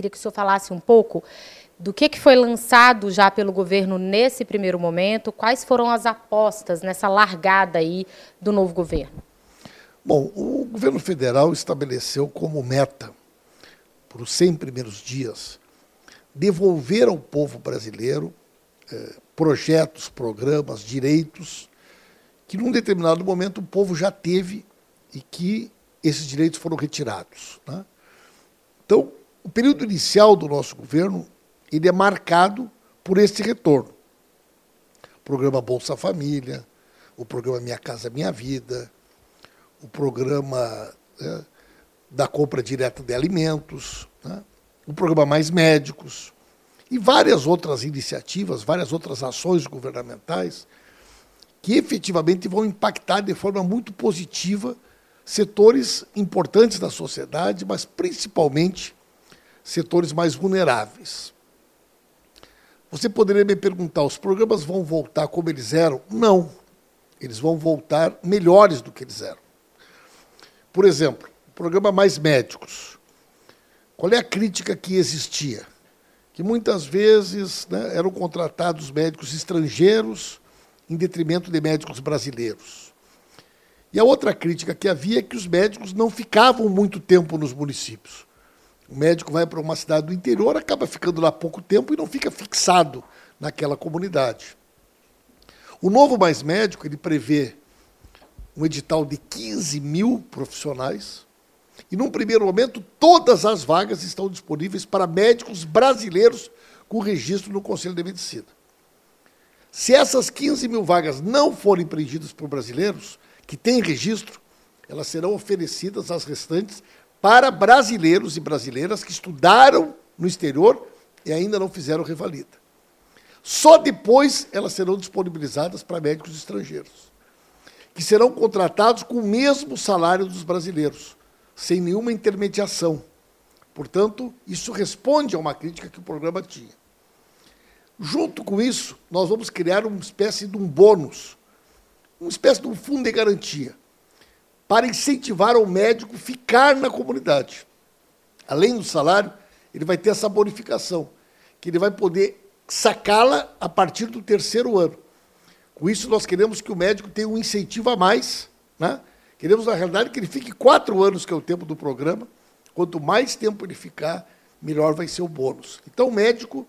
Queria que o senhor falasse um pouco do que, que foi lançado já pelo governo nesse primeiro momento, quais foram as apostas nessa largada aí do novo governo. Bom, o governo federal estabeleceu como meta, para os 100 primeiros dias, devolver ao povo brasileiro eh, projetos, programas, direitos que, num determinado momento, o povo já teve e que esses direitos foram retirados. Né? Então, o período inicial do nosso governo ele é marcado por esse retorno. O programa Bolsa Família, o programa Minha Casa Minha Vida, o programa né, da compra direta de alimentos, né, o programa Mais Médicos e várias outras iniciativas, várias outras ações governamentais que efetivamente vão impactar de forma muito positiva setores importantes da sociedade, mas principalmente setores mais vulneráveis. Você poderia me perguntar: os programas vão voltar como eles eram? Não. Eles vão voltar melhores do que eles eram. Por exemplo, o programa Mais Médicos. Qual é a crítica que existia? Que muitas vezes né, eram contratados médicos estrangeiros em detrimento de médicos brasileiros. E a outra crítica que havia é que os médicos não ficavam muito tempo nos municípios. O médico vai para uma cidade do interior, acaba ficando lá pouco tempo e não fica fixado naquela comunidade. O novo Mais Médico ele prevê um edital de 15 mil profissionais e, num primeiro momento, todas as vagas estão disponíveis para médicos brasileiros com registro no Conselho de Medicina. Se essas 15 mil vagas não forem preenchidas por brasileiros que têm registro, elas serão oferecidas às restantes para brasileiros e brasileiras que estudaram no exterior e ainda não fizeram revalida. Só depois elas serão disponibilizadas para médicos estrangeiros, que serão contratados com o mesmo salário dos brasileiros, sem nenhuma intermediação. Portanto, isso responde a uma crítica que o programa tinha. Junto com isso, nós vamos criar uma espécie de um bônus, uma espécie de um fundo de garantia, para incentivar o médico ficar na comunidade. Além do salário, ele vai ter essa bonificação, que ele vai poder sacá-la a partir do terceiro ano. Com isso, nós queremos que o médico tenha um incentivo a mais. Né? Queremos, na realidade, que ele fique quatro anos, que é o tempo do programa. Quanto mais tempo ele ficar, melhor vai ser o bônus. Então, o médico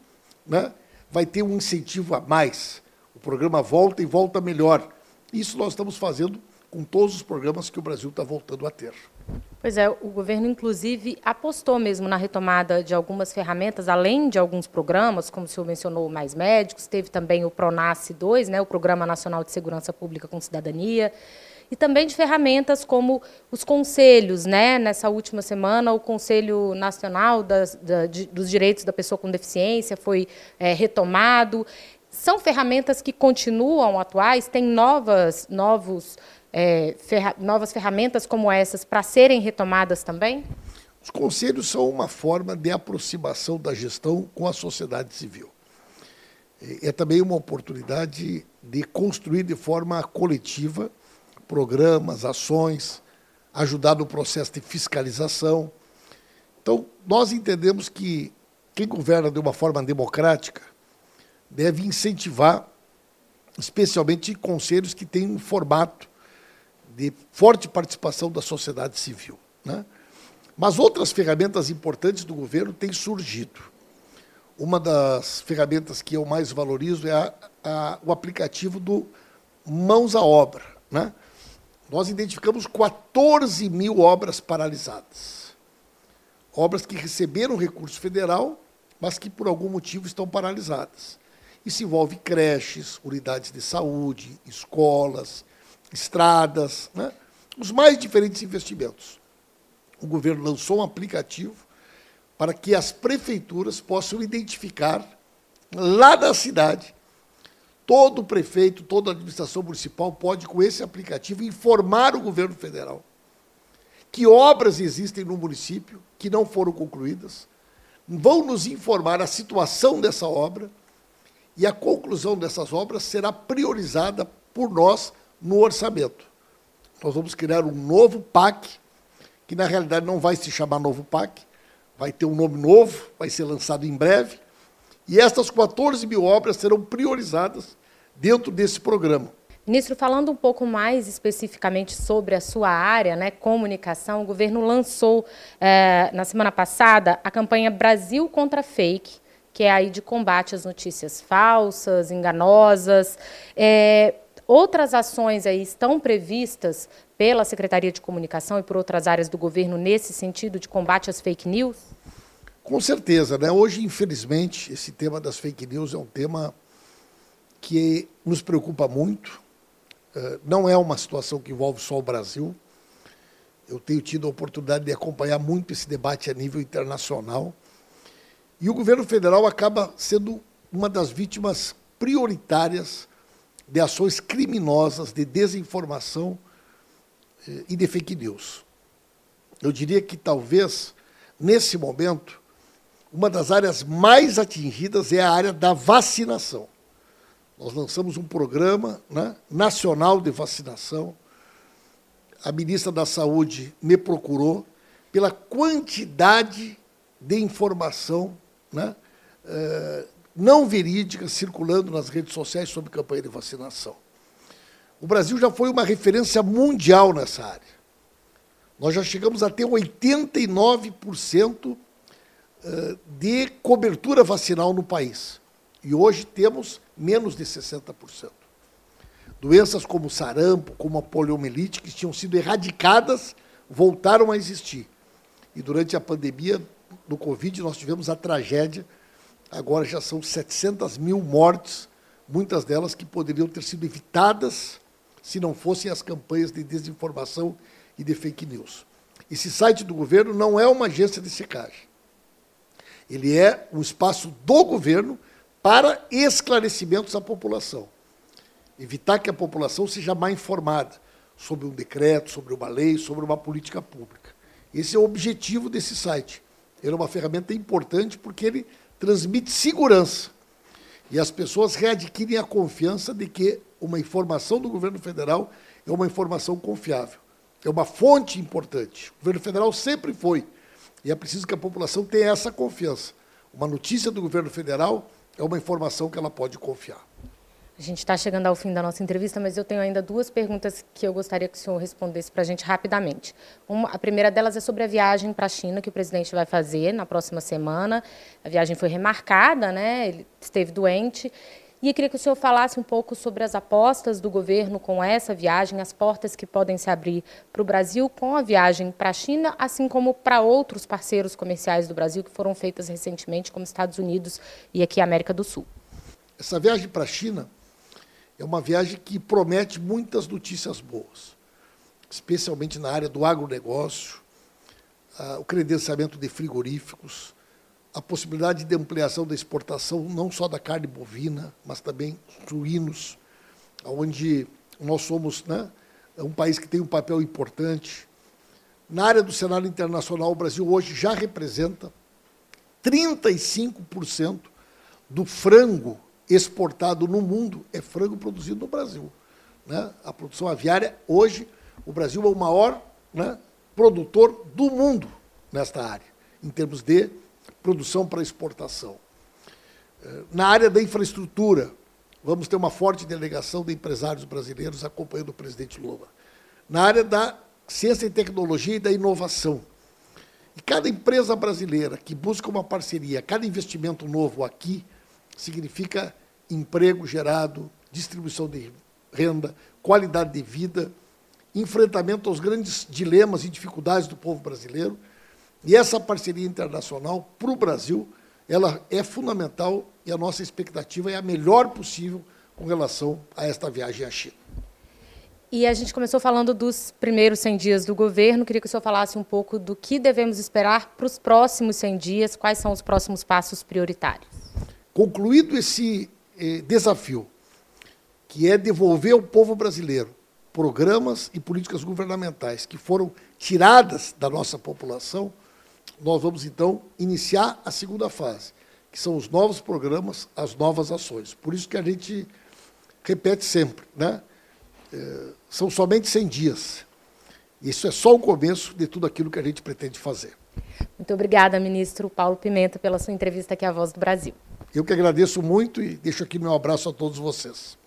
né, vai ter um incentivo a mais. O programa volta e volta melhor. Isso nós estamos fazendo com todos os programas que o Brasil está voltando a ter. Pois é, o governo, inclusive, apostou mesmo na retomada de algumas ferramentas, além de alguns programas, como o senhor mencionou, Mais Médicos, teve também o PRONASSE 2, né, o Programa Nacional de Segurança Pública com Cidadania, e também de ferramentas como os conselhos. Né? Nessa última semana, o Conselho Nacional das, da, de, dos Direitos da Pessoa com Deficiência foi é, retomado. São ferramentas que continuam atuais, tem novas, novos é, ferra novas ferramentas como essas para serem retomadas também? Os conselhos são uma forma de aproximação da gestão com a sociedade civil. É também uma oportunidade de construir de forma coletiva programas, ações, ajudar no processo de fiscalização. Então, nós entendemos que quem governa de uma forma democrática deve incentivar, especialmente conselhos que têm um formato de forte participação da sociedade civil. Né? Mas outras ferramentas importantes do governo têm surgido. Uma das ferramentas que eu mais valorizo é a, a, o aplicativo do Mãos à Obra. Né? Nós identificamos 14 mil obras paralisadas. Obras que receberam recurso federal, mas que por algum motivo estão paralisadas. Isso envolve creches, unidades de saúde, escolas, estradas, né? os mais diferentes investimentos. O governo lançou um aplicativo para que as prefeituras possam identificar lá na cidade. Todo prefeito, toda administração municipal pode, com esse aplicativo, informar o governo federal que obras existem no município que não foram concluídas, vão nos informar a situação dessa obra e a conclusão dessas obras será priorizada por nós no orçamento. Nós vamos criar um novo PAC, que na realidade não vai se chamar novo PAC, vai ter um nome novo, vai ser lançado em breve, e estas 14 mil obras serão priorizadas dentro desse programa. Ministro, falando um pouco mais especificamente sobre a sua área, né, comunicação, o governo lançou é, na semana passada a campanha Brasil contra Fake, que é aí de combate às notícias falsas, enganosas. É, outras ações aí estão previstas pela Secretaria de Comunicação e por outras áreas do governo nesse sentido de combate às fake news? Com certeza, né? Hoje, infelizmente, esse tema das fake news é um tema que nos preocupa muito. Eh, não é uma situação que envolve só o Brasil. Eu tenho tido a oportunidade de acompanhar muito esse debate a nível internacional. E o governo federal acaba sendo uma das vítimas prioritárias de ações criminosas de desinformação eh, e de fake news. Eu diria que talvez, nesse momento, uma das áreas mais atingidas é a área da vacinação. Nós lançamos um programa né, nacional de vacinação. A ministra da Saúde me procurou pela quantidade de informação né, uh, não verídicas circulando nas redes sociais sobre campanha de vacinação. O Brasil já foi uma referência mundial nessa área. Nós já chegamos a ter 89% eh, de cobertura vacinal no país. E hoje temos menos de 60%. Doenças como sarampo, como a poliomielite, que tinham sido erradicadas, voltaram a existir. E durante a pandemia do Covid, nós tivemos a tragédia, agora já são 700 mil mortes, muitas delas que poderiam ter sido evitadas se não fossem as campanhas de desinformação e de fake news. Esse site do governo não é uma agência de secagem. Ele é um espaço do governo para esclarecimentos à população. Evitar que a população seja mal informada sobre um decreto, sobre uma lei, sobre uma política pública. Esse é o objetivo desse site. Ele é uma ferramenta importante porque ele transmite segurança. E as pessoas readquirem a confiança de que uma informação do governo federal é uma informação confiável. É uma fonte importante. O governo federal sempre foi. E é preciso que a população tenha essa confiança. Uma notícia do governo federal é uma informação que ela pode confiar. A gente está chegando ao fim da nossa entrevista, mas eu tenho ainda duas perguntas que eu gostaria que o senhor respondesse para a gente rapidamente. Uma, a primeira delas é sobre a viagem para a China que o presidente vai fazer na próxima semana. A viagem foi remarcada, né? ele esteve doente. E eu queria que o senhor falasse um pouco sobre as apostas do governo com essa viagem, as portas que podem se abrir para o Brasil com a viagem para a China, assim como para outros parceiros comerciais do Brasil que foram feitas recentemente, como Estados Unidos e aqui a América do Sul. Essa viagem para a China é uma viagem que promete muitas notícias boas, especialmente na área do agronegócio, o credenciamento de frigoríficos, a possibilidade de ampliação da exportação não só da carne bovina, mas também suínos, onde nós somos né, um país que tem um papel importante. Na área do cenário internacional, o Brasil hoje já representa 35% do frango exportado no mundo é frango produzido no Brasil. Né? A produção aviária, hoje, o Brasil é o maior né, produtor do mundo nesta área, em termos de produção para exportação. Eh, na área da infraestrutura, vamos ter uma forte delegação de empresários brasileiros acompanhando o presidente Lula. Na área da ciência e tecnologia e da inovação. E cada empresa brasileira que busca uma parceria, cada investimento novo aqui, significa emprego gerado, distribuição de renda, qualidade de vida, enfrentamento aos grandes dilemas e dificuldades do povo brasileiro. E essa parceria internacional para o Brasil, ela é fundamental e a nossa expectativa é a melhor possível com relação a esta viagem à China. E a gente começou falando dos primeiros 100 dias do governo. Queria que o senhor falasse um pouco do que devemos esperar para os próximos 100 dias, quais são os próximos passos prioritários. Concluído esse desafio, que é devolver ao povo brasileiro programas e políticas governamentais que foram tiradas da nossa população, nós vamos então iniciar a segunda fase, que são os novos programas, as novas ações. Por isso que a gente repete sempre, né? É, são somente 100 dias. Isso é só o começo de tudo aquilo que a gente pretende fazer. Muito obrigada, ministro Paulo Pimenta, pela sua entrevista aqui à Voz do Brasil. Eu que agradeço muito e deixo aqui meu abraço a todos vocês.